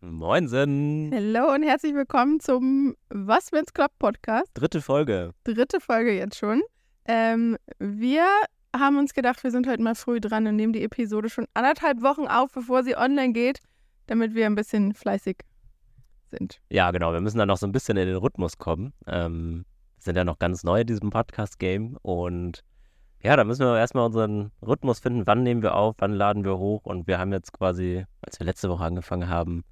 Moinsen. Hallo und herzlich willkommen zum Was wenn's klappt Podcast. Dritte Folge. Dritte Folge jetzt schon. Ähm, wir haben uns gedacht, wir sind heute mal früh dran und nehmen die Episode schon anderthalb Wochen auf, bevor sie online geht, damit wir ein bisschen fleißig sind. Ja, genau. Wir müssen dann noch so ein bisschen in den Rhythmus kommen. Ähm, wir sind ja noch ganz neu in diesem Podcast-Game und ja, da müssen wir erstmal unseren Rhythmus finden. Wann nehmen wir auf? Wann laden wir hoch? Und wir haben jetzt quasi, als wir letzte Woche angefangen haben,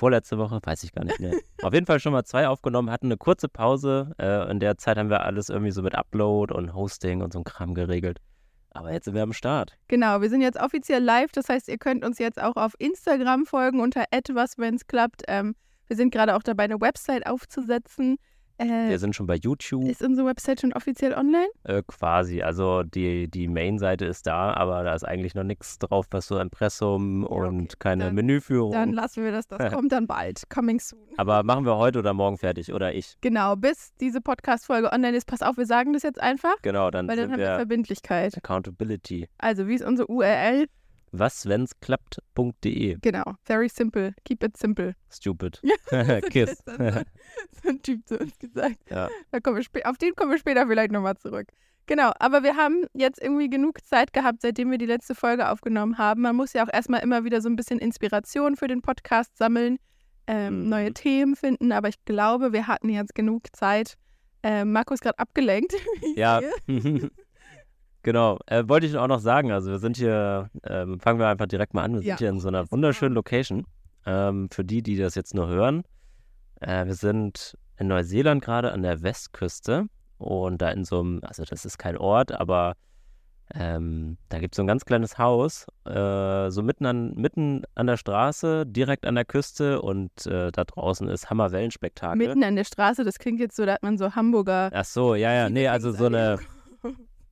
vorletzte Woche, weiß ich gar nicht mehr. Auf jeden Fall schon mal zwei aufgenommen, hatten eine kurze Pause. Äh, in der Zeit haben wir alles irgendwie so mit Upload und Hosting und so ein Kram geregelt. Aber jetzt sind wir am Start. Genau, wir sind jetzt offiziell live. Das heißt, ihr könnt uns jetzt auch auf Instagram folgen unter etwas, wenn es klappt. Ähm, wir sind gerade auch dabei, eine Website aufzusetzen. Äh, Wir sind schon bei YouTube. ist unsere Website schon offiziell online? Äh, quasi. Also die, die Main-Seite ist da, aber da ist eigentlich noch nichts drauf, was so Impressum und okay. keine Dann- Menüführung. Dann lassen wir das. Das kommt dann bald. Coming soon. aber machen wir heute oder morgen fertig oder ich. Genau, bis diese Podcast-Folge online ist. Pass auf, wir sagen das jetzt einfach, Genau, dann weil dann haben wir Verbindlichkeit. Accountability. Also, wie ist unsere URL? Was, wenn's klappt.de. Genau, very simple. Keep it simple. Stupid. Kiss. so, ein Typ zu uns gesagt. Ja. Da kommen wir auf den kommen wir später vielleicht nochmal zurück. Genau, aber wir haben jetzt irgendwie genug Zeit gehabt, seitdem wir die letzte Folge aufgenommen haben. Man muss ja auch erstmal immer wieder so ein bisschen Inspiration für den Podcast sammeln, ähm, Mhm. neue Themen finden, aber ich glaube, wir hatten jetzt genug Zeit. Ähm, Marco ist gerade abgelenkt. Ja. genau. Äh, wollte ich auch noch sagen, also wir sind hier, ähm, fangen wir einfach direkt mal an. Wir Ja. sind hier in so einer wunderschönen. Location. Ähm, für die, die das jetzt nur hören. Äh, wir sind in Neuseeland gerade an der Westküste und da in so einem, also das ist kein Ort, aber ähm, da gibt es so ein ganz kleines Haus, äh, so mitten an, mitten an der Straße, direkt an der Küste und äh, da draußen ist Hammerwellenspektakel. Mitten an der Straße, das klingt jetzt so, da hat man so Hamburger. Ach so, ja, ja, nee, also so eine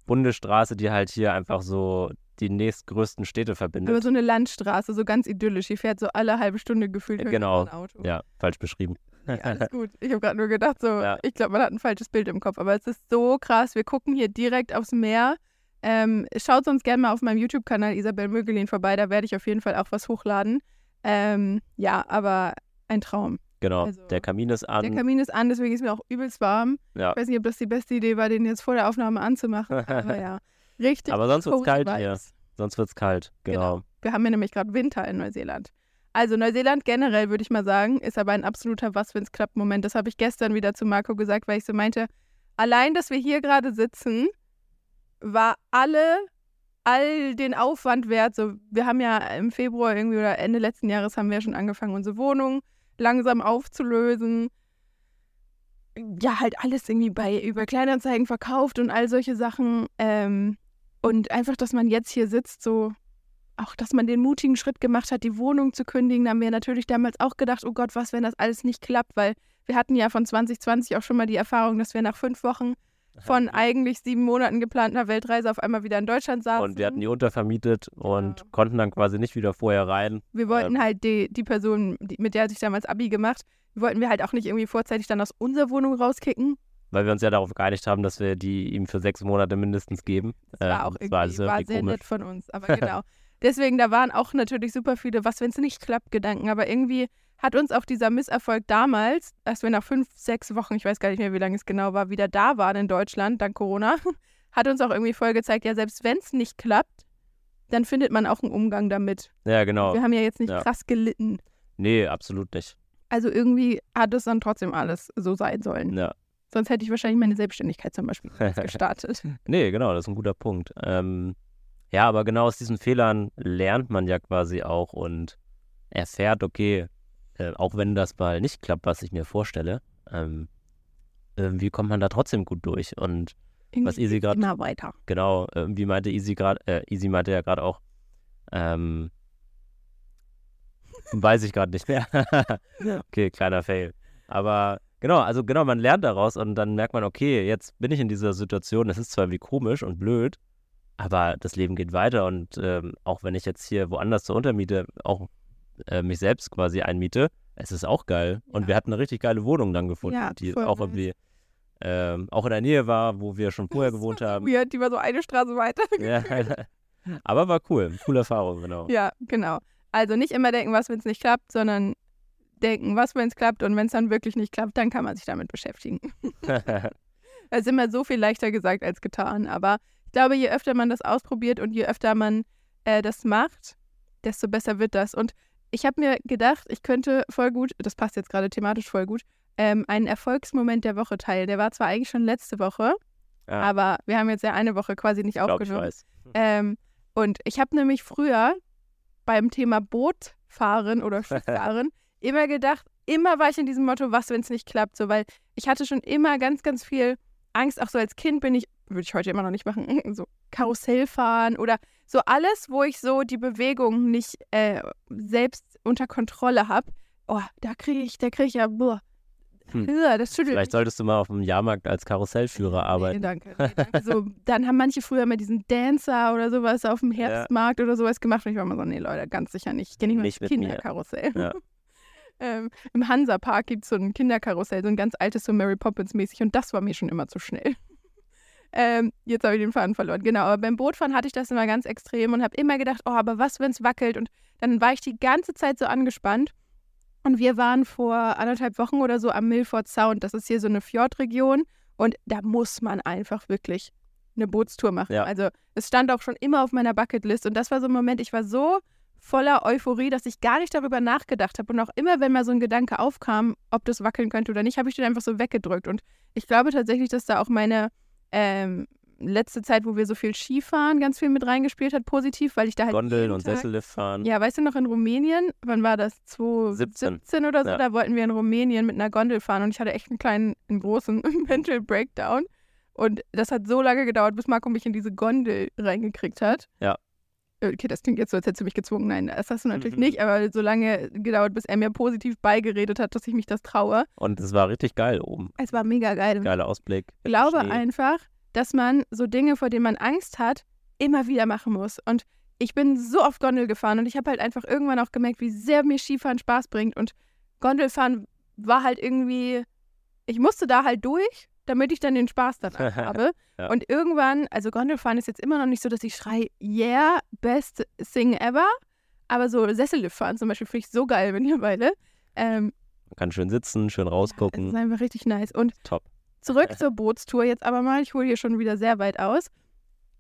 Bundesstraße, die halt hier einfach so die nächstgrößten Städte verbindet. Aber so eine Landstraße, so ganz idyllisch. Hier fährt so alle halbe Stunde gefühlt Ja, irgendwo genau. ein Auto. ja, falsch beschrieben. Nee, alles gut. Ich habe gerade nur gedacht, so, Ja. ich glaube, man hat ein falsches Bild im Kopf. Aber es ist so krass. Wir gucken hier direkt aufs Meer. Ähm, schaut sonst gerne mal auf meinem YouTube-Kanal Isabel Mögelin vorbei. Da werde ich auf jeden Fall auch was hochladen. Ähm, ja, aber ein Traum. Genau, Also, der Kamin ist an. Der Kamin ist an, deswegen ist mir auch übelst warm. ja. Ich weiß nicht, ob das die beste Idee war, den jetzt vor der Aufnahme anzumachen. Aber ja, richtig. Aber sonst wird's cozy kalt hier. Sonst wird's kalt, genau. Wir haben ja nämlich gerade Winter in Neuseeland. Also Neuseeland generell, würde ich mal sagen, ist aber ein absoluter Was, wenn's klappt Moment. Das habe ich gestern wieder zu Marco gesagt, weil ich so meinte, allein, dass wir hier gerade sitzen, war alle, all den Aufwand wert. So, wir haben ja im Februar irgendwie oder Ende letzten Jahres haben wir ja schon angefangen, unsere Wohnung langsam aufzulösen. Ja, halt alles irgendwie bei über Kleinanzeigen verkauft und all solche Sachen. Ähm, und einfach, dass man jetzt hier sitzt, so auch, dass man den mutigen Schritt gemacht hat, die Wohnung zu kündigen, da haben wir natürlich damals auch gedacht, oh Gott, was, wenn das alles nicht klappt, weil wir hatten ja von 2020 auch schon mal die Erfahrung, dass wir nach fünf Wochen von eigentlich sieben Monaten geplanter Weltreise auf einmal wieder in Deutschland saßen. Und wir hatten die untervermietet und Genau. konnten dann quasi nicht wieder vorher rein. wir wollten ähm, halt die, die Person, die, mit der hatte ich damals Abi gemacht, wollten wir halt auch nicht irgendwie vorzeitig dann aus unserer Wohnung rauskicken. Weil wir uns ja darauf geeinigt haben, dass wir die ihm für sechs Monate mindestens geben. Das war Ähm, auch das irgendwie, war war, sehr komisch. nett von uns, aber genau. Deswegen, da waren auch natürlich super viele, was, wenn es nicht klappt, Gedanken. Aber irgendwie hat uns auch dieser Misserfolg damals, als wir nach fünf, sechs Wochen, ich weiß gar nicht mehr, wie lange es genau war, wieder da waren in Deutschland, dank Corona, hat uns auch irgendwie voll gezeigt, ja, selbst wenn es nicht klappt, dann findet man auch einen Umgang damit. Ja, genau. Wir haben ja jetzt nicht Ja. krass gelitten. Nee, absolut nicht. Also irgendwie hat es dann trotzdem alles so sein sollen. Ja. Sonst hätte ich wahrscheinlich meine Selbstständigkeit zum Beispiel gestartet. Nee, genau, das ist ein guter Punkt. Ähm, ja, aber genau aus diesen Fehlern lernt man ja quasi auch und erfährt, okay, äh, auch wenn das mal nicht klappt, was ich mir vorstelle, ähm, irgendwie kommt man da trotzdem gut durch. Und Was Irgendwie Easy geht's grad- Immer weiter. genau, irgendwie meinte Easy gerade, äh, Easy meinte ja gerade auch, ähm, weiß ich gerade nicht mehr. okay, kleiner Fail. Aber genau, also genau, man lernt daraus und dann merkt man, okay, jetzt bin ich in dieser Situation, das ist zwar irgendwie komisch und blöd, aber das Leben geht weiter und ähm, auch wenn ich jetzt hier woanders zur Untermiete auch äh, mich selbst quasi einmiete, es ist auch geil. Und Ja. wir hatten eine richtig geile Wohnung dann gefunden, Ja, die auch nice. irgendwie ähm, auch in der Nähe war, wo wir schon vorher gewohnt so haben. Weird, die war so eine Straße weiter. Ja, aber war cool, coole Erfahrung, genau. Ja, genau. Also nicht immer denken, was, wenn es nicht klappt, sondern denken, was, wenn es klappt und wenn es dann wirklich nicht klappt, dann kann man sich damit beschäftigen. Das ist immer so viel leichter gesagt als getan. Aber ich glaube, je öfter man das ausprobiert und je öfter man äh, das macht, desto besser wird das. Und ich habe mir gedacht, ich könnte voll gut, das passt jetzt gerade thematisch voll gut, ähm, einen Erfolgsmoment der Woche teilen. Der war zwar eigentlich schon letzte Woche, Ja. aber wir haben jetzt ja eine Woche quasi nicht Ich glaube, ich aufgenommen. weiß. Ähm, und ich habe nämlich früher beim Thema Bootfahren oder Schifffahren immer gedacht, immer war ich in diesem Motto, was, wenn es nicht klappt, so, weil ich hatte schon immer ganz, ganz viel Angst, auch so als Kind bin ich, würde ich heute immer noch nicht machen, so Karussell fahren oder so alles, wo ich so die Bewegung nicht äh, selbst unter Kontrolle habe. Oh, da kriege ich, da kriege ich ja, boah, Hm. Das schüttelt Vielleicht solltest du mal auf dem Jahrmarkt als Karussellführer Nee, arbeiten. danke. Nee, danke. So, dann haben manche früher mal diesen Dancer oder sowas auf dem Ja. Herbstmarkt oder sowas gemacht. Und ich war immer so, nee, Leute, ganz sicher nicht. Ich gehe nicht mal mir. Kinderkarussell. Ja. ähm, Im Hansapark gibt es so ein Kinderkarussell, so ein ganz altes, so Mary Poppins mäßig. Und das war mir schon immer zu schnell. Ähm, jetzt habe ich den Faden verloren. Genau, aber beim Bootfahren hatte ich das immer ganz extrem und habe immer gedacht, oh, aber was, wenn es wackelt? Und dann war ich die ganze Zeit so angespannt. Und wir waren vor anderthalb Wochen oder so am Milford Sound. Das ist hier so eine Fjordregion. Und da muss man einfach wirklich eine Bootstour machen. Ja. Also es stand auch schon immer auf meiner Bucketlist. Und das war so ein Moment, ich war so voller Euphorie, dass ich gar nicht darüber nachgedacht habe. Und auch immer, wenn mal so ein Gedanke aufkam, ob das wackeln könnte oder nicht, habe ich den einfach so weggedrückt. Und ich glaube tatsächlich, dass da auch meine ähm, letzte Zeit, wo wir so viel Skifahren, ganz viel mit reingespielt hat, positiv, weil ich da halt Gondeln und Tag Sessellift fahren. ja, weißt du noch in Rumänien, wann war das? 2017 17. oder so? Ja. Da wollten wir in Rumänien mit einer Gondel fahren und ich hatte echt einen kleinen, einen großen Mental Breakdown. Und das hat so lange gedauert, bis Marco mich in diese Gondel reingekriegt hat. Ja. Okay, das klingt jetzt so, als hättest du mich gezwungen. Nein, das hast du natürlich Mhm. nicht, aber so lange gedauert, bis er mir positiv beigeredet hat, dass ich mich das traue. Und es war richtig geil oben. Es war mega geil. Geiler Ausblick. Ich glaube Schnee. einfach, dass man so Dinge, vor denen man Angst hat, immer wieder machen muss. Und ich bin so oft Gondel gefahren und ich habe halt einfach irgendwann auch gemerkt, wie sehr mir Skifahren Spaß bringt. Und Gondelfahren war halt irgendwie, ich musste da halt durch, damit ich dann den Spaß danach habe. Ja. Und irgendwann, also Gondelfahren ist jetzt immer noch nicht so, dass ich schreie, yeah, best thing ever. Aber so Sessellift fahren zum Beispiel finde ich so geil mittlerweile. Ähm, Man kann schön sitzen, schön rausgucken. ist einfach richtig nice. Und Top. Zurück zur Bootstour jetzt aber mal. Ich hole hier schon wieder sehr weit aus.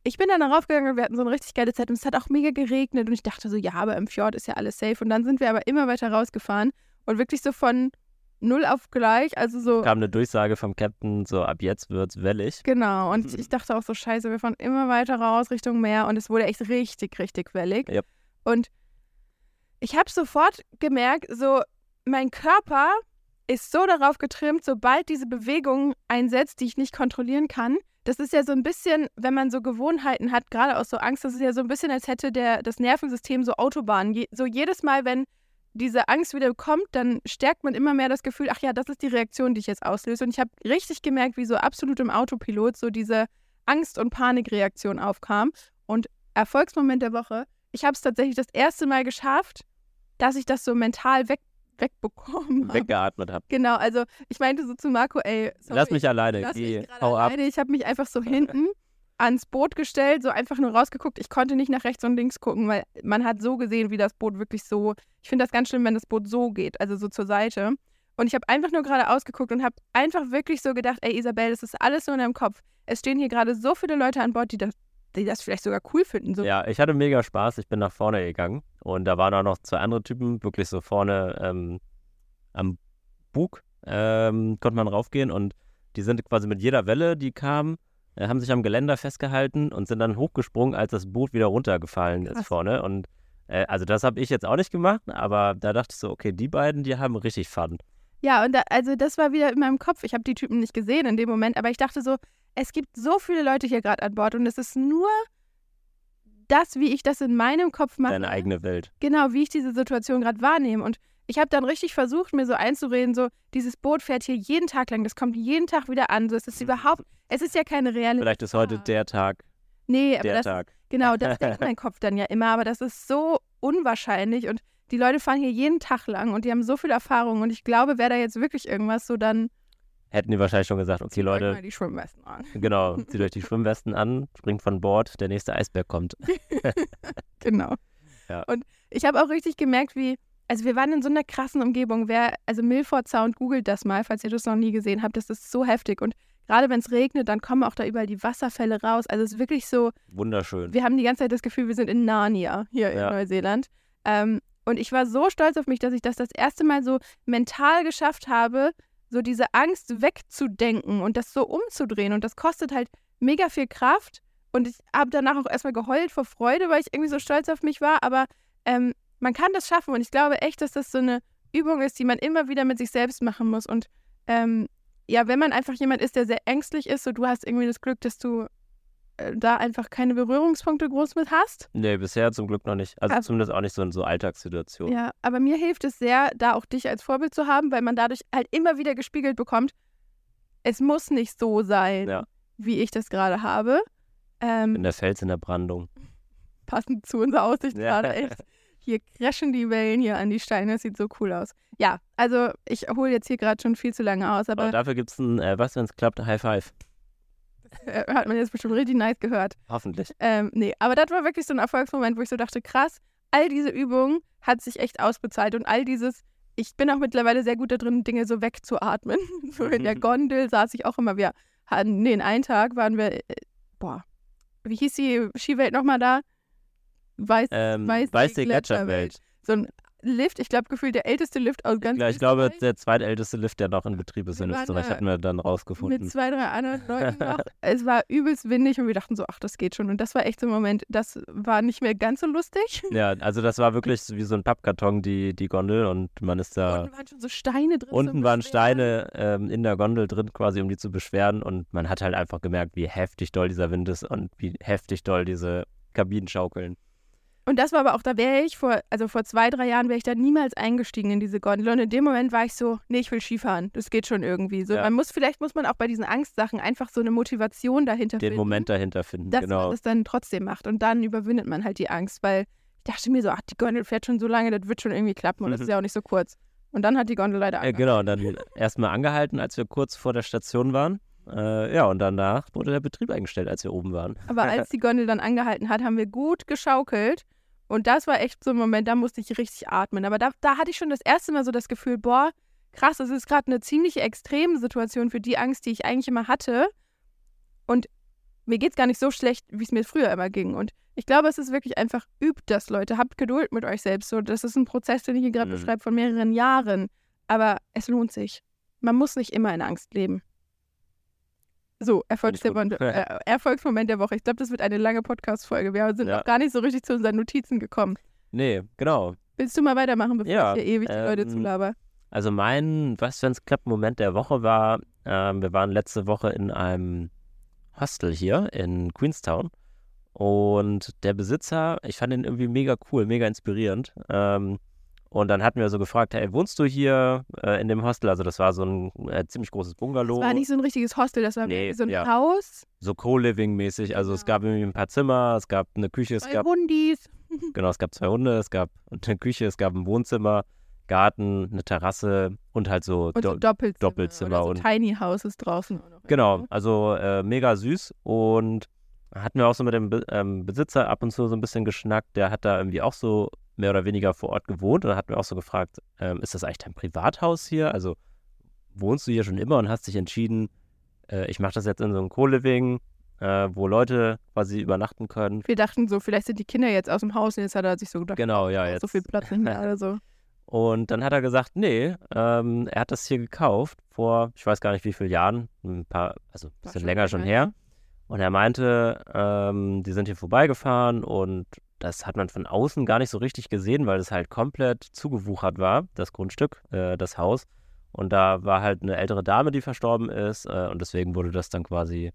Ich bin dann darauf gegangen und wir hatten so eine richtig geile Zeit und es hat auch mega geregnet und ich dachte so, ja, aber im Fjord ist ja alles safe. Und dann sind wir aber immer weiter rausgefahren und wirklich so von null auf gleich, also so, Kam eine Durchsage vom Captain, so ab jetzt wird's wellig. genau. Und ich dachte auch so, scheiße, wir fahren immer weiter raus Richtung Meer und es wurde echt richtig, richtig wellig. Yep. Und ich habe sofort gemerkt, so, mein Körper ist so darauf getrimmt, sobald diese Bewegung einsetzt, die ich nicht kontrollieren kann. Das ist ja so ein bisschen, wenn man so Gewohnheiten hat, gerade aus so Angst, das ist ja so ein bisschen, als hätte der, das Nervensystem so Autobahnen. Je, so jedes Mal, wenn diese Angst wieder kommt, dann stärkt man immer mehr das Gefühl, ach ja, das ist die Reaktion, die ich jetzt auslöse. Und ich habe richtig gemerkt, wie so absolut im Autopilot so diese Angst- und Panikreaktion aufkam. Und Erfolgsmoment der Woche, ich habe es tatsächlich das erste Mal geschafft, dass ich das so mental weg, wegbekommen habe. Weggeatmet hab. Genau, also ich meinte so zu Marco, ey, sorry, Lass mich alleine. lass Geh, mich gerade hau ab. alleine. Ich habe mich einfach so hinten ans Boot gestellt, so einfach nur rausgeguckt. Ich konnte nicht nach rechts und links gucken, weil man hat so gesehen, wie das Boot wirklich so. Ich finde das ganz schlimm, wenn das Boot so geht, also so zur Seite. Und ich habe einfach nur gerade ausgeguckt und habe einfach wirklich so gedacht, ey Isabel, das ist alles nur in deinem Kopf. Es stehen hier gerade so viele Leute an Bord, die das, die das vielleicht sogar cool finden. So. Ja, ich hatte mega Spaß. Ich bin nach vorne gegangen und da waren auch noch zwei andere Typen, wirklich so vorne ähm, am Bug ähm, konnte man raufgehen und die sind quasi mit jeder Welle, die kam, haben sich am Geländer festgehalten und sind dann hochgesprungen, als das Boot wieder runtergefallen ist Krass. vorne. Und äh, also das habe ich jetzt auch nicht gemacht, aber da dachte ich so, okay, die beiden, die haben richtig Fun. Ja, und da, also das war wieder in meinem Kopf. Ich habe die Typen nicht gesehen in dem Moment, aber ich dachte so, es gibt so viele Leute hier gerade an Bord und es ist nur das, wie ich das in meinem Kopf mache. Deine eigene Welt. Genau, wie ich diese Situation gerade wahrnehme. Und ich habe dann richtig versucht, mir so einzureden, so, dieses Boot fährt hier jeden Tag lang, das kommt jeden Tag wieder an. So, es ist überhaupt, es ist ja keine reelle. Vielleicht ist heute Ja. der Tag, Nee, aber der das, Tag. genau, das denkt mein Kopf dann ja immer, aber das ist so unwahrscheinlich und die Leute fahren hier jeden Tag lang und die haben so viel Erfahrung und ich glaube, wäre da jetzt wirklich irgendwas, so dann Hätten die wahrscheinlich schon gesagt, okay, zieht Leute, mal die Schwimmwesten an. genau, zieht euch die Schwimmwesten an, springt von Bord, der nächste Eisberg kommt. Genau. Ja. Und ich habe auch richtig gemerkt, wie also wir waren in so einer krassen Umgebung. Wer, also Milford Sound, googelt das mal, falls ihr das noch nie gesehen habt. Das ist so heftig. Und gerade wenn es regnet, dann kommen auch da überall die Wasserfälle raus. Also es ist wirklich so. Wunderschön. Wir haben die ganze Zeit das Gefühl, wir sind in Narnia hier ja. in Neuseeland. Ähm, und ich war so stolz auf mich, dass ich das das erste Mal so mental geschafft habe, so diese Angst wegzudenken und das so umzudrehen. Und das kostet halt mega viel Kraft. Und ich habe danach auch erstmal geheult vor Freude, weil ich irgendwie so stolz auf mich war. Aber ähm, man kann das schaffen. Und ich glaube echt, dass das so eine Übung ist, die man immer wieder mit sich selbst machen muss. Und ähm, ja, wenn man einfach jemand ist, der sehr ängstlich ist, so du hast irgendwie das Glück, dass du äh, da einfach keine Berührungspunkte groß mit hast. Nee, bisher zum Glück noch nicht. Also aber, zumindest auch nicht so in so Alltagssituationen. Ja, aber mir hilft es sehr, da auch dich als Vorbild zu haben, weil man dadurch halt immer wieder gespiegelt bekommt, es muss nicht so sein, ja. wie ich das gerade habe. Ähm, in der Fels in der Brandung. Passend zu unserer Aussicht ja. gerade echt. Hier crashen die Wellen hier an die Steine, das sieht so cool aus. Ja, also ich hole jetzt hier gerade schon viel zu lange aus, aber. aber dafür gibt es ein, äh, was, wenn es klappt, High Five. Äh, hat man jetzt bestimmt richtig nice gehört. Hoffentlich. Ähm, nee, aber das war wirklich so ein Erfolgsmoment, wo ich so dachte, krass, all diese Übungen hat sich echt ausbezahlt und all dieses, ich bin auch mittlerweile sehr gut da drin, Dinge so wegzuatmen. so in der Gondel saß ich auch immer, wir hatten, nee, in einem Tag waren wir, äh, boah, wie hieß die Skiwelt nochmal da? Weiß, ähm, Weiß, Weiße Gletscherwelt. So ein Lift, ich glaube, gefühlt der älteste Lift aus ganz ja, Ich glaube, der zweitälteste Lift, der noch in Betrieb ist in Österreich, hatten wir dann rausgefunden. Mit zwei, drei anderen Leuten noch. es war übelst windig und wir dachten so, ach, das geht schon. Und das war echt so ein Moment, das war nicht mehr ganz so lustig. Ja, also das war wirklich wie so ein Pappkarton, die, die Gondel und man ist da... Unten waren schon so Steine drin. Unten waren Steine ähm, in der Gondel drin quasi, um die zu beschweren und man hat halt einfach gemerkt, wie heftig doll dieser Wind ist und wie heftig doll diese Kabinen schaukeln. Und das war aber auch, da wäre ich vor, also vor zwei, drei Jahren wäre ich da niemals eingestiegen in diese Gondel. Und in dem Moment war ich so, nee, ich will Skifahren. Das geht schon irgendwie. So, ja. man muss, vielleicht muss man auch bei diesen Angstsachen einfach so eine Motivation dahinter Den finden. Den Moment dahinter finden, dass genau. man das dann trotzdem macht. Und dann überwindet man halt die Angst, weil ich dachte mir so, ach, die Gondel fährt schon so lange, das wird schon irgendwie klappen und das ist ja auch nicht so kurz. Und dann hat die Gondel leider angehalten. Genau, dann erstmal angehalten, als wir kurz vor der Station waren. Äh, ja, und danach wurde der Betrieb eingestellt, als wir oben waren. Aber als die Gondel dann angehalten hat, haben wir gut geschaukelt. Und das war echt so ein Moment, da musste ich richtig atmen. Aber da, da hatte ich schon das erste Mal so das Gefühl, boah, krass, das ist gerade eine ziemlich extreme Situation für die Angst, die ich eigentlich immer hatte. Und mir geht es gar nicht so schlecht, wie es mir früher immer ging. Und ich glaube, es ist wirklich einfach, übt das, Leute. Habt Geduld mit euch selbst. So, das ist ein Prozess, den ich hier gerade mhm. beschreibe, von mehreren Jahren. Aber es lohnt sich. Man muss nicht immer in Angst leben. So, Erfolgsmoment, äh, Erfolgsmoment der Woche. Ich glaube, das wird eine lange Podcast-Folge. Wir sind ja. noch gar nicht so richtig zu unseren Notizen gekommen. Nee, genau. Willst du mal weitermachen, bevor ja, ich hier ewig die ähm, Leute zulaber? Also mein, was wenn es klappt, Moment der Woche war, ähm, wir waren letzte Woche in einem Hostel hier in Queenstown und der Besitzer, ich fand ihn irgendwie mega cool, mega inspirierend. Ähm, und dann hatten wir so gefragt, hey, wohnst du hier äh, in dem Hostel? Also das war so ein äh, ziemlich großes Bungalow. Das war nicht so ein richtiges Hostel, das war nee, so ein ja. Haus. So Co-Living-mäßig. Also ja. es gab irgendwie ein paar Zimmer, es gab eine Küche, zwei es gab... Hundis. genau, es gab zwei Hunde, es gab eine Küche, es gab ein Wohnzimmer, Garten, eine Terrasse und halt so, und so Do Doppelzimmer. Doppelzimmer. Oder so und Tiny Houses draußen. Genau, also äh, mega süß und hatten wir auch so mit dem Be ähm, Besitzer ab und zu so ein bisschen geschnackt. Der hat da irgendwie auch so mehr oder weniger vor Ort gewohnt und hat mir auch so gefragt, ähm, ist das eigentlich dein Privathaus hier? Also wohnst du hier schon immer und hast dich entschieden, äh, ich mache das jetzt in so einem Co-Living, äh, wo Leute quasi übernachten können. Wir dachten so, vielleicht sind die Kinder jetzt aus dem Haus und jetzt hat er sich so gedacht, genau, ja, jetzt. so viel Platz nicht mehr oder so. Und dann hat er gesagt, nee, ähm, er hat das hier gekauft vor, ich weiß gar nicht wie viele Jahren, ein paar, also ein bisschen länger schon her. Und er meinte, ähm, die sind hier vorbeigefahren und das hat man von außen gar nicht so richtig gesehen, weil es halt komplett zugewuchert war, das Grundstück, äh, das Haus. Und da war halt eine ältere Dame, die verstorben ist. Äh, und deswegen wurde das dann quasi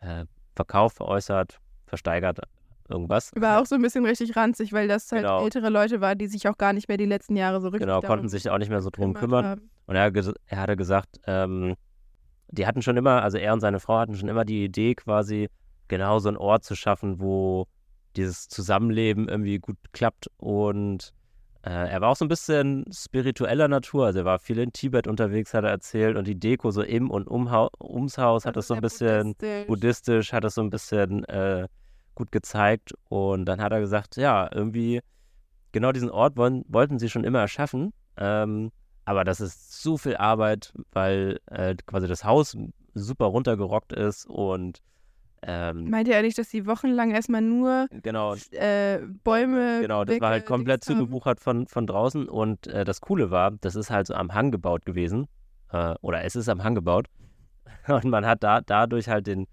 äh, verkauft, veräußert, versteigert, irgendwas. War auch so ein bisschen richtig ranzig, weil das halt genau. ältere Leute waren, die sich auch gar nicht mehr die letzten Jahre so richtig Genau, konnten sich auch nicht mehr so drum kümmern. Haben. Und er, er hatte gesagt, ähm, die hatten schon immer, also er und seine Frau hatten schon immer die Idee, quasi genau so einen Ort zu schaffen, wo dieses Zusammenleben irgendwie gut klappt. Und äh, er war auch so ein bisschen spiritueller Natur. Also er war viel in Tibet unterwegs, hat er erzählt. Und die Deko so im und um, ums Haus hat das so ein bisschen buddhistisch, buddhistisch hat das so ein bisschen äh, gut gezeigt. Und dann hat er gesagt, ja, irgendwie genau diesen Ort wollen, wollten sie schon immer erschaffen. Ähm, aber das ist so viel Arbeit, weil äh, quasi das Haus super runtergerockt ist und ähm, Meint ihr eigentlich, dass die wochenlang erstmal nur genau, äh, Bäume. genau, das war halt komplett zugebuchert von, von draußen und äh, das Coole war, das ist halt so am Hang gebaut gewesen. Äh, oder es ist am Hang gebaut. Und man hat da dadurch halt den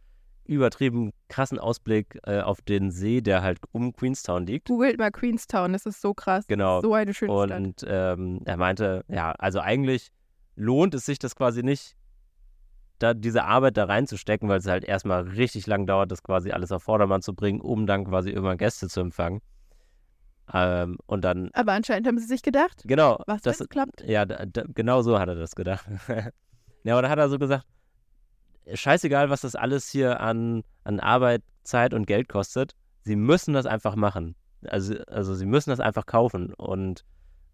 übertrieben krassen Ausblick äh, auf den See, der halt um Queenstown liegt. Googelt mal Queenstown, das ist so krass. Genau. So eine schöne Stadt. Und ähm, er meinte, ja, also eigentlich lohnt es sich das quasi nicht, da diese Arbeit da reinzustecken, weil es halt erstmal richtig lang dauert, das quasi alles auf Vordermann zu bringen, um dann quasi irgendwann Gäste zu empfangen. Ähm, und dann, Aber anscheinend haben sie sich gedacht, genau, was das, klappt. ja, da, da, genau so hat er das gedacht. ja, aber da hat er so gesagt, scheißegal, was das alles hier an, an Arbeit, Zeit und Geld kostet, sie müssen das einfach machen. Also, also sie müssen das einfach kaufen und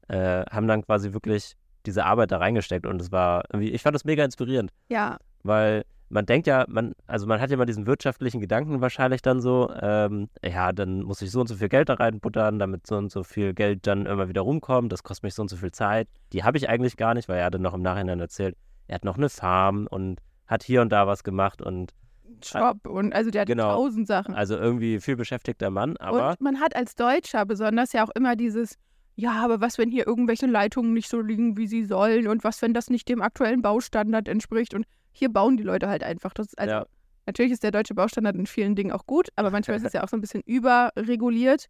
äh, haben dann quasi wirklich diese Arbeit da reingesteckt und es war irgendwie, ich fand das mega inspirierend, Ja, weil man denkt ja, man, also man hat ja mal diesen wirtschaftlichen Gedanken wahrscheinlich dann so, ähm, ja, dann muss ich so und so viel Geld da reinbuttern, damit so und so viel Geld dann immer wieder rumkommt, das kostet mich so und so viel Zeit. Die habe ich eigentlich gar nicht, weil er dann noch im Nachhinein erzählt, er hat noch eine Farm und hat hier und da was gemacht und Job und also der hat Genau. tausend Sachen. also irgendwie viel beschäftigter Mann, aber und man hat als Deutscher besonders ja auch immer dieses, ja, aber was, wenn hier irgendwelche Leitungen nicht so liegen, wie sie sollen und was, wenn das nicht dem aktuellen Baustandard entspricht und hier bauen die Leute halt einfach. Ist also, ja, Natürlich ist der deutsche Baustandard in vielen Dingen auch gut, aber manchmal ist es ja auch so ein bisschen überreguliert.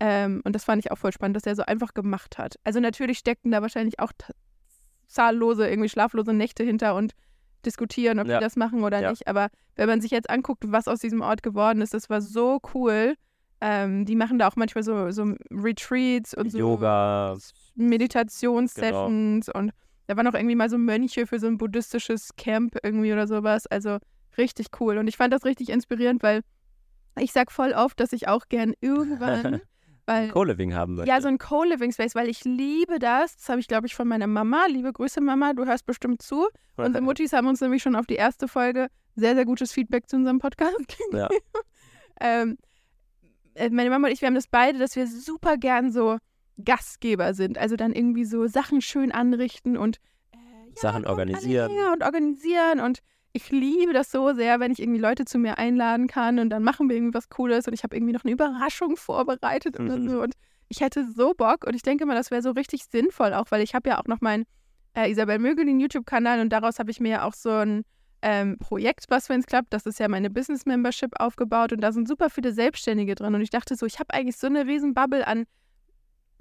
Ähm, und das fand ich auch voll spannend, dass er so einfach gemacht hat. Also natürlich steckten da wahrscheinlich auch zahllose, irgendwie schlaflose Nächte hinter und diskutieren, ob Ja. die das machen oder Ja. nicht. Aber wenn man sich jetzt anguckt, was aus diesem Ort geworden ist, das war so cool. Ähm, die machen da auch manchmal so, so Retreats und so Yoga, Meditationssessions und da waren auch irgendwie mal so Mönche für so ein buddhistisches Camp irgendwie oder sowas. Also richtig cool. Und ich fand das richtig inspirierend, weil ich sag voll oft, dass ich auch gern irgendwann, weil Co-Living haben möchte. ja, so ein Co-Living Space, weil ich liebe das. Das habe ich, glaube ich, von meiner Mama. Liebe Grüße, Mama, du hörst bestimmt zu. Unsere Muttis haben uns nämlich schon auf die erste Folge sehr, sehr gutes Feedback zu unserem Podcast gegeben. Ja. ähm, äh, meine Mama und ich, wir haben das beide, dass wir super gern so Gastgeber sind. Also dann irgendwie so Sachen schön anrichten und äh, ja, Sachen organisieren. Und organisieren. Und ich liebe das so sehr, wenn ich irgendwie Leute zu mir einladen kann und dann machen wir irgendwie was Cooles und ich habe irgendwie noch eine Überraschung vorbereitet oder so. Und ich hätte so Bock und ich denke mal, das wäre so richtig sinnvoll auch, weil ich habe ja auch noch meinen äh, Isabel Mögelin YouTube-Kanal und daraus habe ich mir ja auch so ein ähm, Projekt, was wenn es klappt, das ist ja meine Business Membership aufgebaut und da sind super viele Selbstständige drin und ich dachte so, ich habe eigentlich so eine riesen Bubble an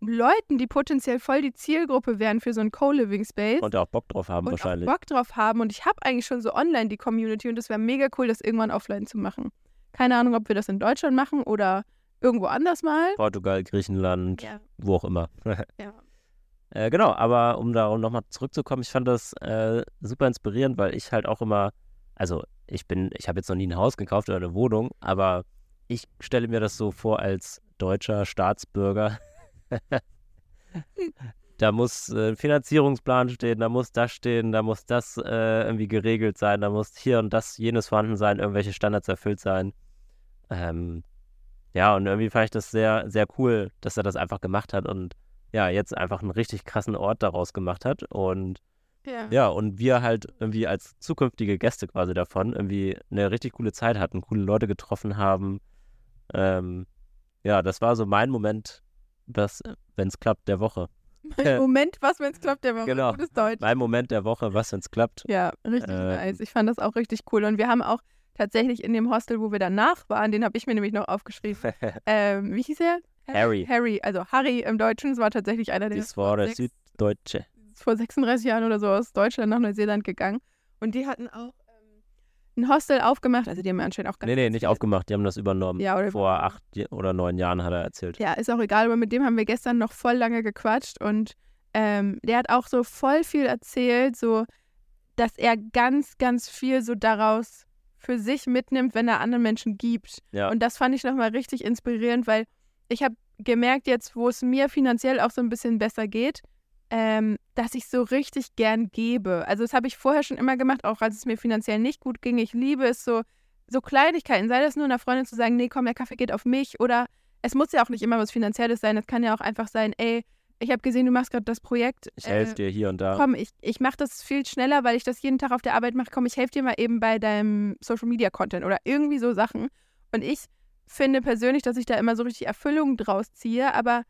Leuten, die potenziell voll die Zielgruppe wären für so ein Co-Living Space Und auch Bock drauf haben und wahrscheinlich. auch Bock drauf haben und ich habe eigentlich schon so online die Community und es wäre mega cool, das irgendwann offline zu machen. Keine Ahnung, ob wir das in Deutschland machen oder irgendwo anders mal. Portugal, Griechenland, Ja, wo auch immer. ja. Äh, genau, aber um da nochmal zurückzukommen, ich fand das äh, super inspirierend, weil ich halt auch immer, also ich bin, ich habe jetzt noch nie ein Haus gekauft oder eine Wohnung, aber ich stelle mir das so vor als deutscher Staatsbürger. da muss äh, ein Finanzierungsplan stehen, da muss das stehen, da muss das äh, irgendwie geregelt sein, da muss hier und das, jenes vorhanden sein, irgendwelche Standards erfüllt sein. Ähm, ja, und irgendwie fand ich das sehr, sehr cool, dass er das einfach gemacht hat und ja, jetzt einfach einen richtig krassen Ort daraus gemacht hat. Und Ja. ja, und wir halt irgendwie als zukünftige Gäste quasi davon irgendwie eine richtig coole Zeit hatten, coole Leute getroffen haben. Ähm, ja, das war so mein Moment, wenn es klappt, der Woche. Moment, was, wenn es klappt, der war Genau. gutes Deutsch. Mein Moment der Woche, was, wenn es klappt. Ja, richtig Äh, nice. Ich fand das auch richtig cool. Und wir haben auch tatsächlich in dem Hostel, wo wir danach waren, den habe ich mir nämlich noch aufgeschrieben. ähm, wie hieß er? Harry. Harry, also Harry im Deutschen. Es war tatsächlich einer, der Das war der Süddeutsche. vor 36 Jahren oder so aus Deutschland nach Neuseeland gegangen. Und die hatten auch ein Hostel aufgemacht. Also die haben ja anscheinend auch ganz Nee, nee, nicht aufgemacht, die haben das übernommen. Ja, oder Vor acht oder neun Jahren hat er erzählt. Ja, ist auch egal, aber mit dem haben wir gestern noch voll lange gequatscht und ähm, der hat auch so voll viel erzählt, so dass er ganz, ganz viel so daraus für sich mitnimmt, wenn er anderen Menschen gibt. Ja. Und das fand ich nochmal richtig inspirierend, weil ich habe gemerkt jetzt, wo es mir finanziell auch so ein bisschen besser geht, ähm, dass ich so richtig gern gebe. Also das habe ich vorher schon immer gemacht, auch als es mir finanziell nicht gut ging. Ich liebe es so, so Kleinigkeiten, sei das nur einer Freundin zu sagen, nee, komm, der Kaffee geht auf mich oder es muss ja auch nicht immer was Finanzielles sein. Es kann ja auch einfach sein, ey, ich habe gesehen, du machst gerade das Projekt. Ich helfe dir hier und da. Komm, ich, ich mache das viel schneller, weil ich das jeden Tag auf der Arbeit mache. Komm, ich helfe dir mal eben bei deinem Social Media Content oder irgendwie so Sachen. Und ich finde persönlich, dass ich da immer so richtig Erfüllung draus ziehe, aber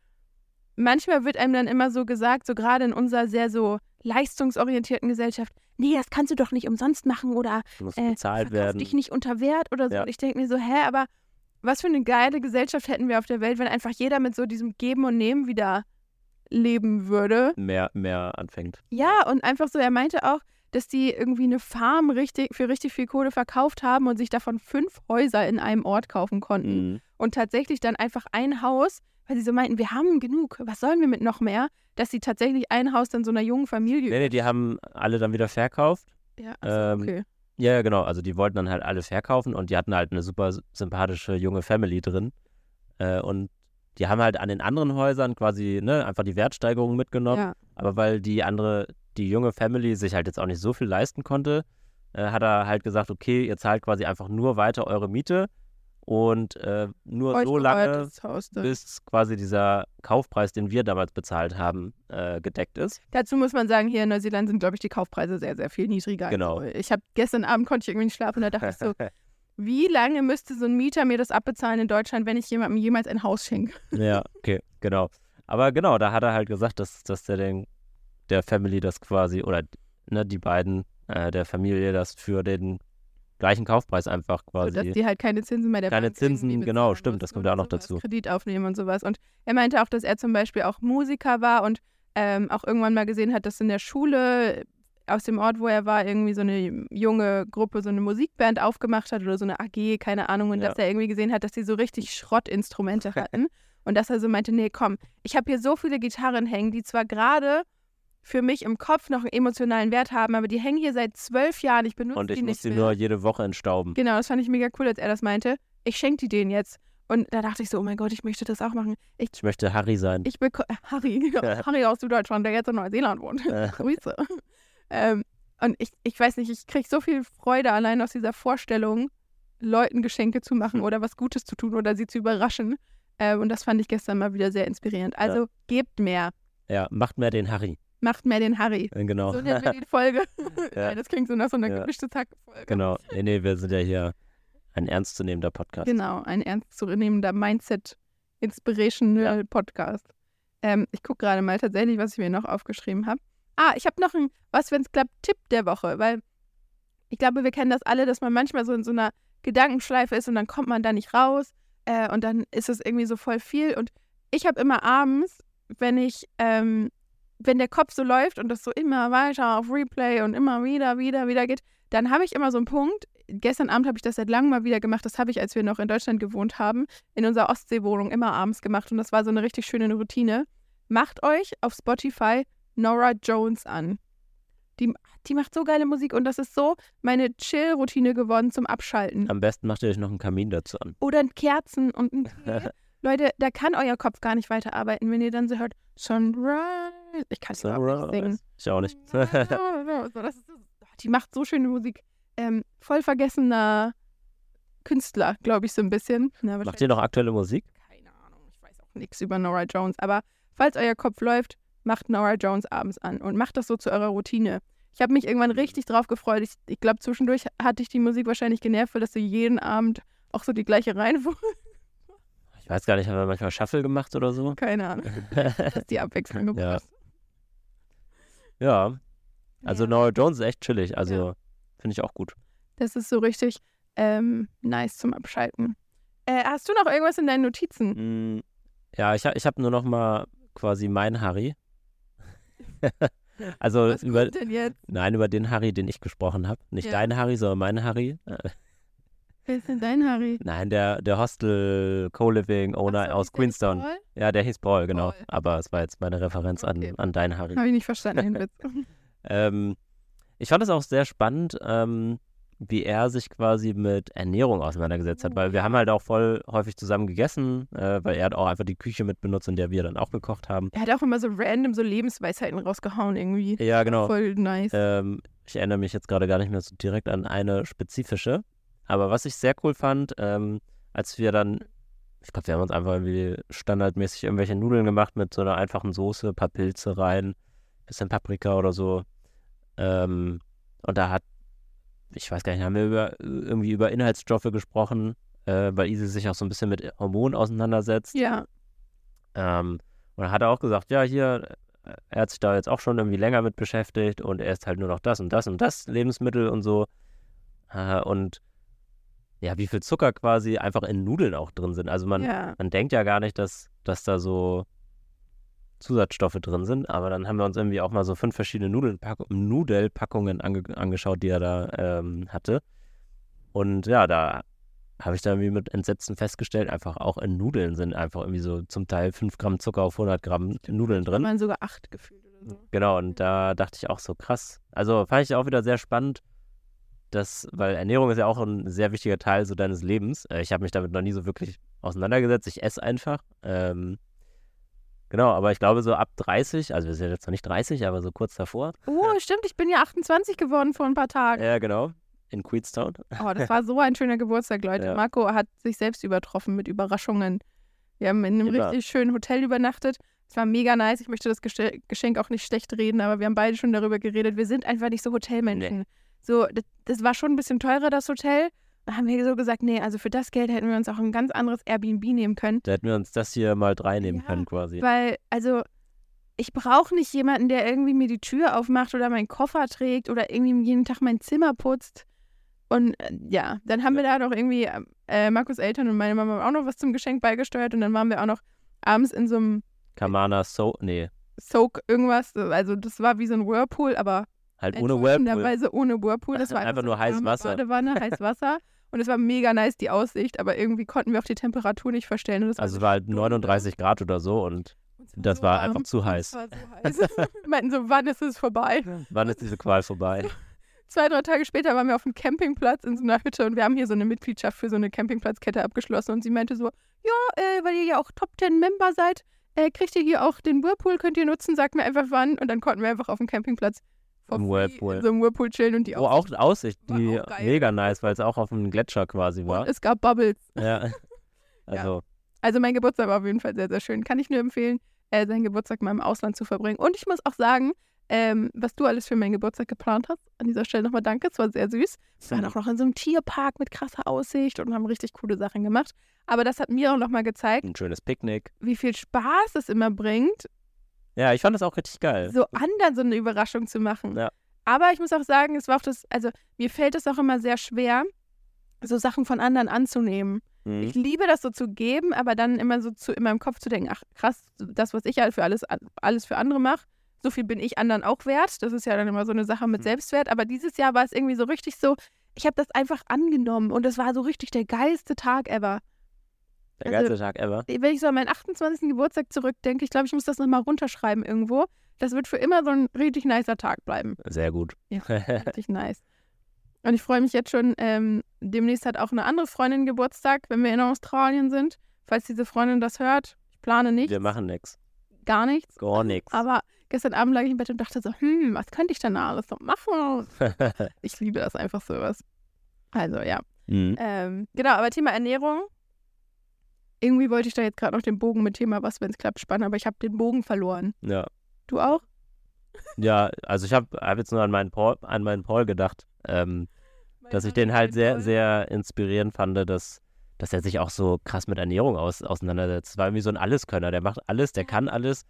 manchmal wird einem dann immer so gesagt, so gerade in unserer sehr so leistungsorientierten Gesellschaft, nee, das kannst du doch nicht umsonst machen oder Du musst äh, bezahlt werden. dich nicht unter Wert oder so. Ja. Und ich denke mir so, hä, aber was für eine geile Gesellschaft hätten wir auf der Welt, wenn einfach jeder mit so diesem Geben und Nehmen wieder leben würde. Mehr, mehr anfängt. Ja, und einfach so, er meinte auch, dass die irgendwie eine Farm richtig, für richtig viel Kohle verkauft haben und sich davon fünf Häuser in einem Ort kaufen konnten. Mhm. Und tatsächlich dann einfach ein Haus, weil sie so meinten, wir haben genug, was sollen wir mit noch mehr? Dass sie tatsächlich ein Haus dann so einer jungen Familie. Nee, nee, die haben alle dann wieder verkauft. Ja, achso, ähm, okay. Ja, ja, genau. Also die wollten dann halt alle verkaufen und die hatten halt eine super sympathische junge Family drin. Äh, und die haben halt an den anderen Häusern quasi ne, einfach die Wertsteigerung mitgenommen. Ja. Aber weil die andere, die junge Family sich halt jetzt auch nicht so viel leisten konnte, äh, hat er halt gesagt, okay, ihr zahlt quasi einfach nur weiter eure Miete und äh, nur Euch so lange, bis quasi dieser Kaufpreis, den wir damals bezahlt haben, äh, gedeckt ist. Dazu muss man sagen, hier in Neuseeland sind, glaube ich, die Kaufpreise sehr, sehr viel niedriger. Genau. Also ich habe gestern Abend konnte ich irgendwie nicht schlafen und da dachte ich so, wie lange müsste so ein Mieter mir das abbezahlen in Deutschland, wenn ich jemandem jemals ein Haus schenke? Ja, okay, genau. Aber genau, da hat er halt gesagt, dass, dass der den, der Family das quasi, oder ne, die beiden äh, der Familie das für den gleichen Kaufpreis einfach So, dass quasi. die halt keine Zinsen bei der Keine Bank Zinsen, genau, stimmt, das kommt ja auch noch dazu. Kredit aufnehmen und sowas. Und er meinte auch, dass er zum Beispiel auch Musiker war und ähm, auch irgendwann mal gesehen hat, dass in der Schule aus dem Ort, wo er war, irgendwie so eine junge Gruppe, so eine Musikband aufgemacht hat oder so eine AG, keine Ahnung, und Ja. dass er irgendwie gesehen hat, dass die so richtig Schrottinstrumente hatten. und dass er so meinte, nee, komm, ich habe hier so viele Gitarren hängen, die zwar gerade für mich im Kopf noch einen emotionalen Wert haben, aber die hängen hier seit zwölf Jahren, ich benutze Und ich die muss nicht die mehr. nur jede Woche entstauben. Genau, das fand ich mega cool, als er das meinte. Ich schenke die denen jetzt. Und da dachte ich so, oh mein Gott, ich möchte das auch machen. Ich, Ich möchte Harry sein. ich bekomme Harry, ja, Harry aus Süddeutschland, der jetzt in Neuseeland wohnt. Äh. Grüße. Ähm, und ich, ich weiß nicht, ich kriege so viel Freude allein aus dieser Vorstellung, Leuten Geschenke zu machen Hm. oder was Gutes zu tun oder sie zu überraschen. Ähm, und das fand ich gestern mal wieder sehr inspirierend. Also gebt mehr. Ja, macht mehr den Harry. Macht mehr den Harry. Äh, Genau. So nennen wir die Folge. Ja. Nein, das klingt so nach so einer Ja. gemischte Tag-Folge. genau. Nee, nee, wir sind ja hier ein ernstzunehmender Podcast. Genau, ein ernstzunehmender Mindset-Inspirational-Podcast. Ähm, ich gucke gerade mal tatsächlich, was ich mir noch aufgeschrieben habe. Ah, ich habe noch ein Was, wenn's klappt, Tipp der Woche, weil ich glaube, wir kennen das alle, dass man manchmal so in so einer Gedankenschleife ist und dann kommt man da nicht raus äh, und dann ist es irgendwie so voll viel. Und ich habe immer abends, wenn ich, ähm, wenn der Kopf so läuft und das so immer weiter auf Replay und immer wieder, wieder, wieder geht, dann habe ich immer so einen Punkt. Gestern Abend habe ich das seit langem mal wieder gemacht. Das habe ich, als wir noch in Deutschland gewohnt haben, in unserer Ostseewohnung immer abends gemacht. Und das war so eine richtig schöne Routine. Macht euch auf Spotify Nora Jones an. Die, die macht so geile Musik und das ist so meine Chill-Routine geworden zum Abschalten. Am besten macht ihr euch noch einen Kamin dazu an. Oder Kerzen und ein Tee. Leute, da kann euer Kopf gar nicht weiterarbeiten, wenn ihr dann so hört, Sunrise. Ich kann es nicht singen. Ich auch nicht. so, das ist, die macht so schöne Musik. Ähm, voll vergessener Künstler, glaube ich, so ein bisschen. Na, Macht ihr noch aktuelle Musik? keine Ahnung, ich weiß auch nichts über Nora Jones, aber falls euer Kopf läuft, macht Nora Jones abends an und macht das so zu eurer Routine. Ich habe mich irgendwann richtig drauf gefreut. Ich, ich glaube, zwischendurch hatte ich die Musik wahrscheinlich genervt, weil das so jeden Abend auch so die gleiche Reihenfolge. Ich weiß gar nicht, haben wir manchmal Shuffle gemacht oder so? Keine Ahnung, dass die Abwechslung Ja. gebraucht. ja, also Ja. Nora Jones ist echt chillig. Also finde ich auch gut. Das ist so richtig ähm, nice zum Abschalten. Äh, hast du noch irgendwas in deinen Notizen? Mm, Ja, ich, ich habe nur noch mal quasi mein Harry. also Was über, nein, über den Harry, den ich gesprochen habe. Nicht Ja. dein Harry, sondern mein Harry. Wer ist denn dein Harry? nein, der, der Hostel Co-Living Owner so, aus Queenstown. Paul? Ja, der hieß Paul, genau. Paul. Aber es war jetzt meine Referenz Okay. an, an dein Harry. Habe ich nicht verstanden, den Witz. Ähm, ich fand es auch sehr spannend, ähm, wie er sich quasi mit Ernährung auseinandergesetzt hat, weil wir haben halt auch voll häufig zusammen gegessen, äh, weil er hat auch einfach die Küche mit benutzt, in der wir dann auch gekocht haben. Er hat auch immer so random so Lebensweisheiten rausgehauen irgendwie. Ja, genau. Voll nice. Ähm, ich erinnere mich jetzt gerade gar nicht mehr so direkt an eine spezifische. Aber was ich sehr cool fand, ähm, als wir dann ich glaube, wir haben uns einfach irgendwie standardmäßig irgendwelche Nudeln gemacht mit so einer einfachen Soße, ein paar Pilze rein, bisschen Paprika oder so. Ähm, und da hat, ich weiß gar nicht, haben wir über, irgendwie über Inhaltsstoffe gesprochen, äh, weil Isi sich auch so ein bisschen mit Hormonen auseinandersetzt. Ja. Ähm, und dann hat er auch gesagt, ja, hier, äh, er hat sich da jetzt auch schon irgendwie länger mit beschäftigt und er isst halt nur noch das und das und das Lebensmittel und so. Äh, und ja, wie viel Zucker quasi einfach in Nudeln auch drin sind. Also man, ja. man denkt ja gar nicht, dass, dass da so Zusatzstoffe drin sind, aber dann haben wir uns irgendwie auch mal so fünf verschiedene Nudelpack Nudelpackungen ange angeschaut, die er da ähm, hatte. Und ja, da habe ich dann irgendwie mit Entsetzen festgestellt, einfach auch in Nudeln sind einfach irgendwie so zum Teil 5 Gramm Zucker auf 100 Gramm Nudeln drin. Man sogar acht gefühlt oder so. Genau, und da dachte ich auch so krass. Also fand ich auch wieder sehr spannend, dass, weil Ernährung ist ja auch ein sehr wichtiger Teil so deines Lebens. Äh, ich habe mich damit noch nie so wirklich auseinandergesetzt. Ich esse einfach. Ähm, genau, aber ich glaube so ab 30, also wir sind jetzt noch nicht 30, aber so kurz davor. Oh, stimmt, ich bin ja 28 geworden vor ein paar Tagen. Ja, genau. In Queenstown. Oh, das war so ein schöner Geburtstag, Leute. Ja. Marco hat sich selbst übertroffen mit Überraschungen. Wir haben in einem Immer. richtig schönen Hotel übernachtet. Es war mega nice. Ich möchte das Geschenk auch nicht schlecht reden, aber wir haben beide schon darüber geredet. Wir sind einfach nicht so Hotelmenschen. So, das, das war schon ein bisschen teurer, das Hotel. Haben wir so gesagt, nee, also für das Geld hätten wir uns auch ein ganz anderes Airbnb nehmen können. Da hätten wir uns das hier mal drei nehmen Ja, können quasi. Weil, also, ich brauche nicht jemanden, der irgendwie mir die Tür aufmacht oder meinen Koffer trägt oder irgendwie jeden Tag mein Zimmer putzt. Und äh, ja, dann haben wir da noch irgendwie, äh, Markus Eltern und meine Mama auch noch was zum Geschenk beigesteuert und dann waren wir auch noch abends in so einem Kamana So, nee, Soak irgendwas. Also das war wie so ein Whirlpool, aber halt ohne Whirlpool. ohne Whirlpool. Das war Einfach so nur heiß Wasser. Badewanne, heiß Wasser. Und es war mega nice, die Aussicht, aber irgendwie konnten wir auch die Temperatur nicht verstellen. Und das Also war es war halt dumm. 39 Grad oder so und das so war warm. einfach zu heiß. war so heiß. wir meinten so, wann ist es vorbei? wann ist diese Qual vorbei? Zwei, drei Tage später waren wir auf einem Campingplatz in so einer Hütte und wir haben hier so eine Mitgliedschaft für so eine Campingplatzkette abgeschlossen und sie meinte so, ja, äh, weil ihr ja auch Top 10 Member seid, äh, kriegt ihr hier auch den Whirlpool, könnt ihr nutzen, sagt mir einfach wann und dann konnten wir einfach auf dem Campingplatz for Im Whirlpool. so einem Whirlpool chillen und die Wo auch Aussicht, die auch mega nice, weil es auch auf einem Gletscher quasi war. und es gab Bubbles. Ja. Also, Also mein Geburtstag war auf jeden Fall sehr, sehr schön. Kann ich nur empfehlen, äh, seinen Geburtstag mal im Ausland zu verbringen. Und ich muss auch sagen, ähm, was du alles für meinen Geburtstag geplant hast. An dieser Stelle nochmal danke, es war sehr süß. Wir waren auch noch in so einem Tierpark mit krasser Aussicht und haben richtig coole Sachen gemacht. Aber das hat mir auch nochmal gezeigt, ein schönes Picknick. wie viel Spaß es immer bringt, Ja, ich fand das auch richtig geil. so anderen so eine Überraschung zu machen. Ja. Aber ich muss auch sagen, es war auch das, also mir fällt es auch immer sehr schwer, so Sachen von anderen anzunehmen. Mhm. Ich liebe das so zu geben, aber dann immer so zu, in meinem Kopf zu denken, ach krass, das, was ich halt für alles, alles für andere mache, so viel bin ich anderen auch wert. Das ist ja dann immer so eine Sache mit Mhm. Selbstwert. Aber dieses Jahr war es irgendwie so richtig so, ich habe das einfach angenommen und es war so richtig der geilste Tag ever. Der also- geilste Tag ever. Wenn ich so an meinen 28. Geburtstag zurückdenke, ich glaube, ich muss das nochmal runterschreiben irgendwo. Das wird für immer so ein richtig nicer Tag bleiben. Sehr gut. Ja. Richtig nice. Und ich freue mich jetzt schon. Ähm, demnächst hat auch eine andere Freundin Geburtstag, wenn wir in Australien sind. Falls diese Freundin das hört, ich plane nicht, Wir machen nix. gar nichts. Gar nichts. Aber gestern Abend lag ich im Bett und dachte so, hm, was könnte ich denn da alles so machen? Ich liebe das einfach sowas. Also ja. mhm. Ähm, genau, aber Thema Ernährung. Irgendwie wollte ich da jetzt gerade noch den Bogen mit Thema was, wenn es klappt, spannen, aber ich habe den Bogen verloren. Ja. Du auch? ja, also ich habe hab jetzt nur an meinen Paul, an meinen Paul gedacht, ähm, dass ich den halt sehr, sehr inspirierend fand, dass, dass er sich auch so krass mit Ernährung aus, auseinandersetzt. Es war irgendwie so ein Alleskönner. Der macht alles, der kann alles.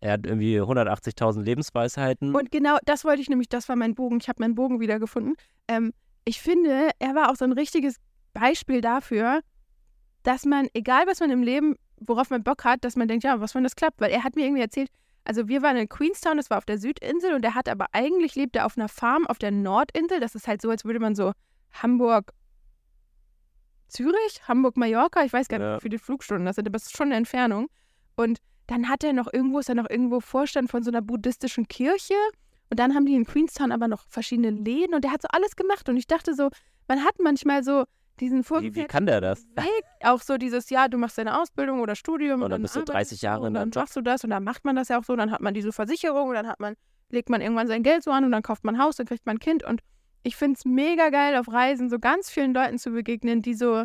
Er hat irgendwie 180.000 Lebensweisheiten. Und genau das wollte ich nämlich, das war mein Bogen. Ich habe meinen Bogen wiedergefunden. Ähm, ich finde, er war auch so ein richtiges Beispiel dafür, dass man, egal was man im Leben, worauf man Bock hat, dass man denkt, ja, was wenn das klappt. Weil er hat mir irgendwie erzählt, also wir waren in Queenstown, das war auf der Südinsel und er hat aber eigentlich lebt er auf einer Farm auf der Nordinsel. Das ist halt so, als würde man so Hamburg, Zürich, Hamburg, Mallorca, ich weiß gar nicht, Ja. wie viele Flugstunden das sind, aber es ist schon eine Entfernung. Und dann hat er noch irgendwo, ist er noch irgendwo Vorstand von so einer buddhistischen Kirche. Und dann haben die in Queenstown aber noch verschiedene Läden und der hat so alles gemacht. Und ich dachte so, man hat manchmal so diesen wie, wie vorgefertigten kann der das? Weg, auch so dieses, ja, du machst deine Ausbildung oder Studium Und dann bist du arbeitest 30 Jahre und dann machst du das und dann macht man das ja auch so, dann hat man diese Versicherung und dann hat man, legt man irgendwann sein Geld so an und dann kauft man ein Haus, dann kriegt man ein Kind und ich finde es mega geil, auf Reisen so ganz vielen Leuten zu begegnen, die so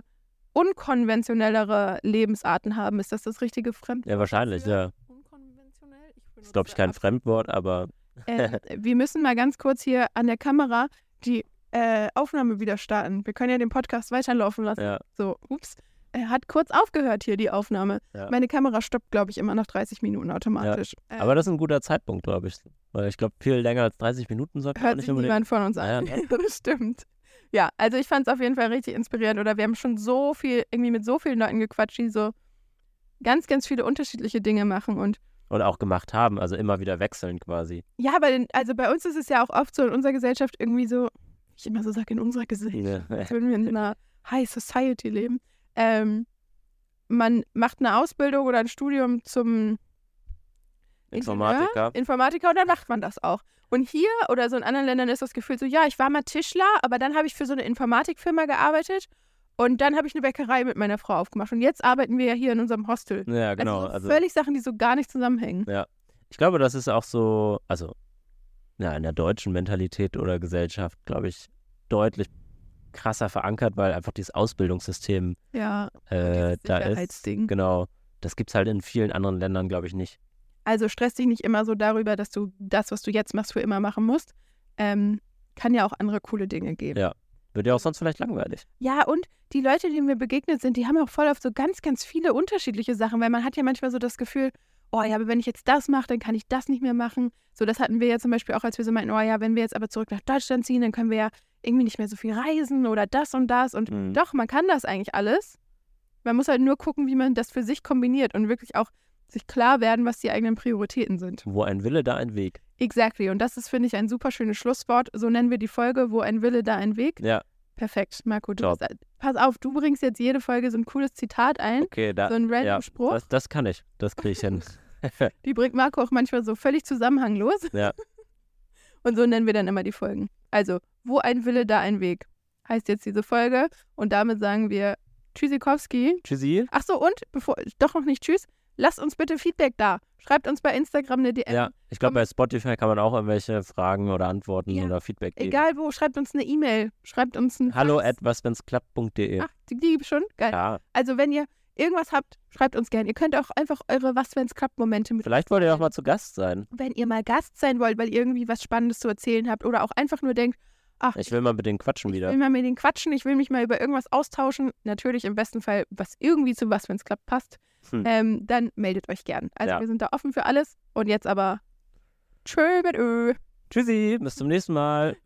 unkonventionellere Lebensarten haben. Ist das das richtige Fremdwort? Ja, wahrscheinlich, für ja. Unkonventionell? Ich Das ist, glaube ich, kein Fremdwort, aber äh, wir müssen mal ganz kurz hier an der Kamera die äh, Aufnahme wieder starten. Wir können ja den Podcast weiterlaufen lassen. ja. So, ups. Er hat kurz aufgehört hier, die Aufnahme. Ja. Meine Kamera stoppt, glaube ich, immer nach 30 Minuten automatisch. Äh, Aber das ist ein guter Zeitpunkt, glaube ich. Weil ich glaube, viel länger als 30 Minuten sollte man hört nicht sich unbedingt. niemand von uns an. ja, das stimmt. Ja, also ich fand es auf jeden Fall richtig inspirierend. Oder wir haben schon so viel, irgendwie mit so vielen Leuten gequatscht, die so ganz, ganz viele unterschiedliche Dinge machen. Und Oder auch gemacht haben, also immer wieder wechseln quasi. ja, weil, also bei uns ist es ja auch oft so in unserer Gesellschaft irgendwie so, ich immer so sage, in unserer Gesellschaft. Ja. als würden wir in einer High Society leben. Ähm, man macht eine Ausbildung oder ein Studium zum Informatiker. Ingenieur, Informatiker und dann macht man das auch. Und hier oder so in anderen Ländern ist das Gefühl so, ja, ich war mal Tischler, aber dann habe ich für so eine Informatikfirma gearbeitet und dann habe ich eine Bäckerei mit meiner Frau aufgemacht. Und jetzt arbeiten wir ja hier in unserem Hostel. Ja, genau. Also, so Also, völlig Sachen, die so gar nicht zusammenhängen. ich glaube, das ist auch so, also ja, in der deutschen Mentalität oder Gesellschaft, glaube ich, deutlich krasser verankert, weil einfach dieses Ausbildungssystem Ja, äh, dieses da ist. Genau. Das gibt es halt in vielen anderen Ländern, glaube ich, nicht. Also stress dich nicht immer so darüber, dass du das, was du jetzt machst, für immer machen musst. Ähm, kann ja auch andere coole Dinge geben. Ja. Wird ja auch sonst vielleicht langweilig. Ja, und die Leute, denen wir begegnet sind, die haben auch voll auf so ganz, ganz viele unterschiedliche Sachen, weil man hat ja manchmal so das Gefühl, oh ja, aber wenn ich jetzt das mache, dann kann ich das nicht mehr machen. So, das hatten wir ja zum Beispiel auch, als wir so meinten, oh ja, wenn wir jetzt aber zurück nach Deutschland ziehen, dann können wir ja irgendwie nicht mehr so viel reisen oder das und das. Und Mhm. doch, man kann das eigentlich alles. Man muss halt nur gucken, wie man das für sich kombiniert und wirklich auch sich klar werden, was die eigenen Prioritäten sind. Wo ein Wille, da ein Weg. Exactly. Und das ist, finde ich, ein super schönes Schlusswort. So nennen wir die Folge, wo ein Wille, da ein Weg. Ja, Perfekt, Marco. Bist, pass auf, du bringst jetzt jede Folge so ein cooles Zitat ein, okay, da, so ein random ja, Spruch. das, das kann ich. Das kriege ich hin. Die bringt Marco auch manchmal so völlig zusammenhanglos. Ja. Und so nennen wir dann immer die Folgen. Also, wo ein Wille, da ein Weg. Heißt jetzt diese Folge. Und damit sagen wir Tschüssikowski. Tschüssi. Ach so, und bevor, doch noch nicht Tschüss. Lasst uns bitte Feedback da. Schreibt uns bei Instagram eine DM. Ja, ich glaube, bei Spotify kann man auch irgendwelche Fragen oder Antworten Ja, oder Feedback geben. Egal wo, schreibt uns eine E-Mail. Schreibt uns ein Hallo at waswenn'sklappt.de. Ach, die, die schon? Geil. Ja, Also, wenn ihr irgendwas habt, schreibt uns gern. Ihr könnt auch einfach eure Was, wenn's klappt Momente mit vielleicht wollt ihr auch mal zu Gast sein. wenn ihr mal Gast sein wollt, weil ihr irgendwie was Spannendes zu erzählen habt oder auch einfach nur denkt, ach, Ich will mal mit denen quatschen ich wieder. will mal mit denen quatschen, ich will mich mal über irgendwas austauschen, natürlich im besten Fall, was irgendwie zu was, wenn es klappt, passt, Hm. ähm, dann meldet euch gern. Also Ja. wir sind da offen für alles und jetzt aber tschö mit Ö. Tschüssi, bis zum nächsten Mal.